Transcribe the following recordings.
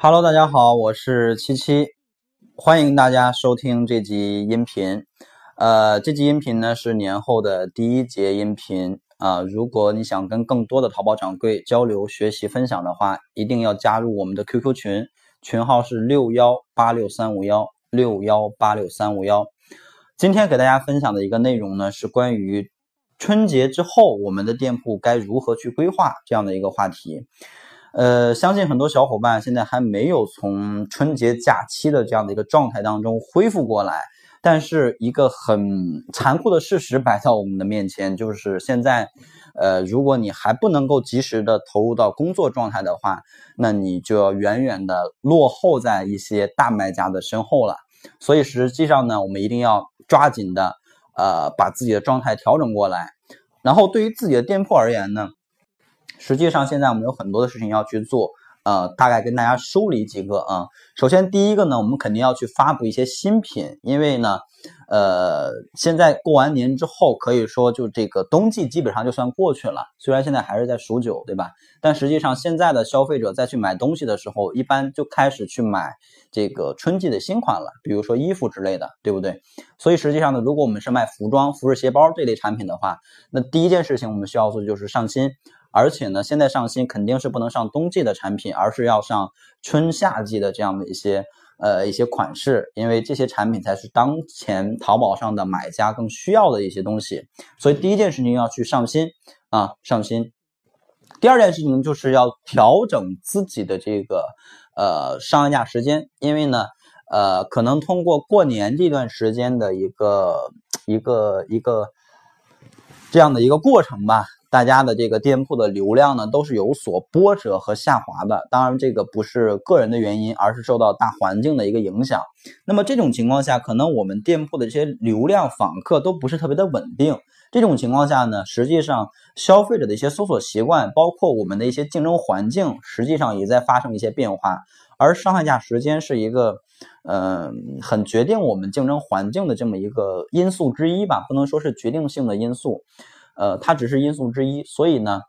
Hello，大家好，我是七七，欢迎大家收听这集音频。呃，这集音频呢是年后的第一节音频啊。如果你想跟更多的淘宝掌柜交流、学习、分享的话，一定要加入我们的 QQ 群，群号是六幺八六三五幺六幺八六三五幺。今天给大家分享的一个内容呢，是关于春节之后我们的店铺该如何去规划这样的一个话题。呃，相信很多小伙伴现在还没有从春节假期的这样的一个状态当中恢复过来，但是一个很残酷的事实摆在我们的面前，就是现在，呃，如果你还不能够及时的投入到工作状态的话，那你就要远远的落后在一些大卖家的身后了。所以实际上呢，我们一定要抓紧的，呃，把自己的状态调整过来。然后对于自己的店铺而言呢。实际上，现在我们有很多的事情要去做，呃，大概跟大家梳理几个啊。首先，第一个呢，我们肯定要去发布一些新品，因为呢，呃，现在过完年之后，可以说就这个冬季基本上就算过去了。虽然现在还是在数九，对吧？但实际上，现在的消费者再去买东西的时候，一般就开始去买这个春季的新款了，比如说衣服之类的，对不对？所以实际上呢，如果我们是卖服装、服饰、鞋包这类产品的话，那第一件事情我们需要做的就是上新。而且呢，现在上新肯定是不能上冬季的产品，而是要上春夏季的这样的一些呃一些款式，因为这些产品才是当前淘宝上的买家更需要的一些东西。所以第一件事情要去上新啊，上新。第二件事情就是要调整自己的这个呃上架时间，因为呢呃可能通过过年这段时间的一个一个一个这样的一个过程吧。大家的这个店铺的流量呢，都是有所波折和下滑的。当然，这个不是个人的原因，而是受到大环境的一个影响。那么这种情况下，可能我们店铺的这些流量访客都不是特别的稳定。这种情况下呢，实际上消费者的一些搜索习惯，包括我们的一些竞争环境，实际上也在发生一些变化。而上下架时间是一个，嗯，很决定我们竞争环境的这么一个因素之一吧，不能说是决定性的因素。呃，它只是因素之一，所以呢，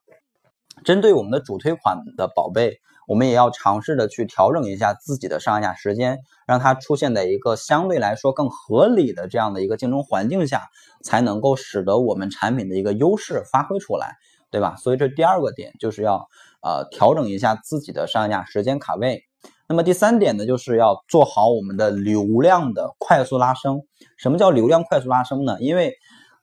针对我们的主推款的宝贝，我们也要尝试的去调整一下自己的上架时间，让它出现在一个相对来说更合理的这样的一个竞争环境下，才能够使得我们产品的一个优势发挥出来，对吧？所以这第二个点就是要呃调整一下自己的上架时间卡位。那么第三点呢，就是要做好我们的流量的快速拉升。什么叫流量快速拉升呢？因为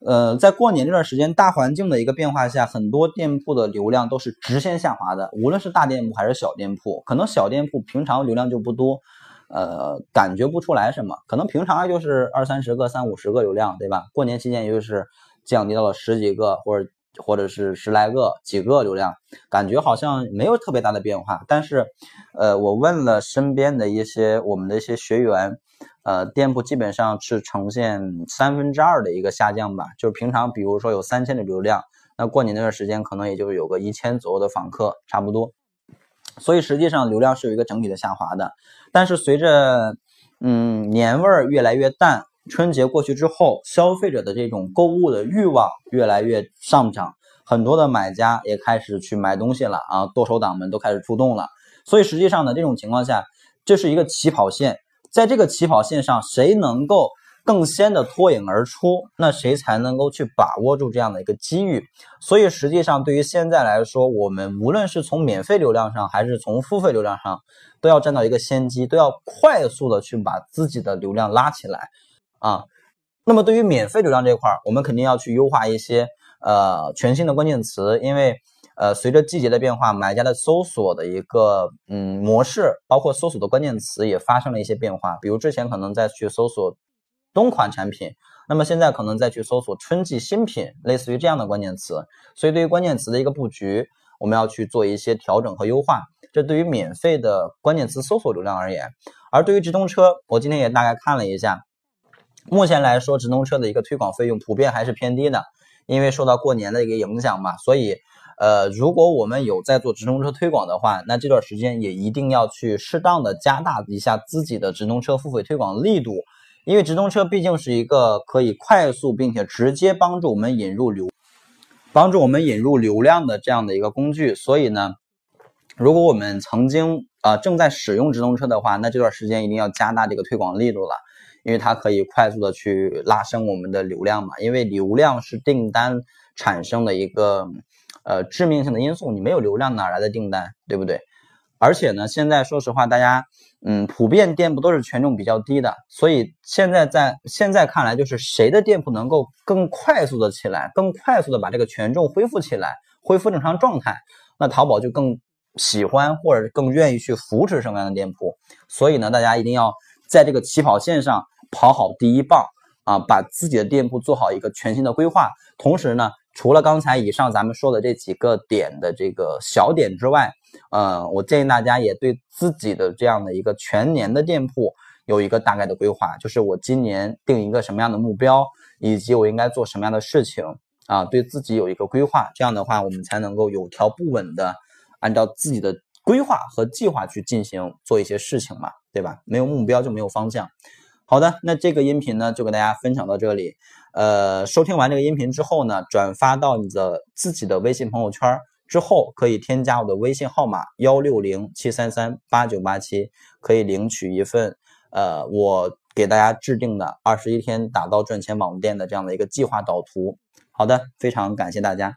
呃，在过年这段时间，大环境的一个变化下，很多店铺的流量都是直线下滑的。无论是大店铺还是小店铺，可能小店铺平常流量就不多，呃，感觉不出来什么。可能平常就是二三十个、三五十个流量，对吧？过年期间也就是降低到了十几个，或者或者是十来个、几个流量，感觉好像没有特别大的变化。但是，呃，我问了身边的一些我们的一些学员。呃，店铺基本上是呈现三分之二的一个下降吧，就是平常比如说有三千的流量，那过年那段时间可能也就有个一千左右的访客，差不多。所以实际上流量是有一个整体的下滑的。但是随着嗯年味儿越来越淡，春节过去之后，消费者的这种购物的欲望越来越上涨，很多的买家也开始去买东西了啊，剁手党们都开始出动了。所以实际上呢，这种情况下，这是一个起跑线。在这个起跑线上，谁能够更先的脱颖而出，那谁才能够去把握住这样的一个机遇。所以实际上，对于现在来说，我们无论是从免费流量上，还是从付费流量上，都要占到一个先机，都要快速的去把自己的流量拉起来啊。那么对于免费流量这块儿，我们肯定要去优化一些呃全新的关键词，因为。呃，随着季节的变化，买家的搜索的一个嗯模式，包括搜索的关键词也发生了一些变化。比如之前可能在去搜索冬款产品，那么现在可能再去搜索春季新品，类似于这样的关键词。所以对于关键词的一个布局，我们要去做一些调整和优化。这对于免费的关键词搜索流量而言，而对于直通车，我今天也大概看了一下，目前来说直通车的一个推广费用普遍还是偏低的，因为受到过年的一个影响嘛，所以。呃，如果我们有在做直通车推广的话，那这段时间也一定要去适当的加大一下自己的直通车付费推广力度，因为直通车毕竟是一个可以快速并且直接帮助我们引入流，帮助我们引入流量的这样的一个工具，所以呢，如果我们曾经啊正在使用直通车的话，那这段时间一定要加大这个推广力度了，因为它可以快速的去拉升我们的流量嘛。因为流量是订单产生的一个呃致命性的因素，你没有流量哪来的订单，对不对？而且呢，现在说实话，大家嗯普遍店铺都是权重比较低的，所以现在在现在看来，就是谁的店铺能够更快速的起来，更快速的把这个权重恢复起来，恢复正常状态，那淘宝就更。喜欢或者更愿意去扶持什么样的店铺，所以呢，大家一定要在这个起跑线上跑好第一棒啊，把自己的店铺做好一个全新的规划。同时呢，除了刚才以上咱们说的这几个点的这个小点之外，呃，我建议大家也对自己的这样的一个全年的店铺有一个大概的规划，就是我今年定一个什么样的目标，以及我应该做什么样的事情啊，对自己有一个规划。这样的话，我们才能够有条不紊的。按照自己的规划和计划去进行做一些事情嘛，对吧？没有目标就没有方向。好的，那这个音频呢就给大家分享到这里。呃，收听完这个音频之后呢，转发到你的自己的微信朋友圈之后，可以添加我的微信号码幺六零七三三八九八七，可以领取一份呃我给大家制定的二十一天打造赚钱网店的这样的一个计划导图。好的，非常感谢大家。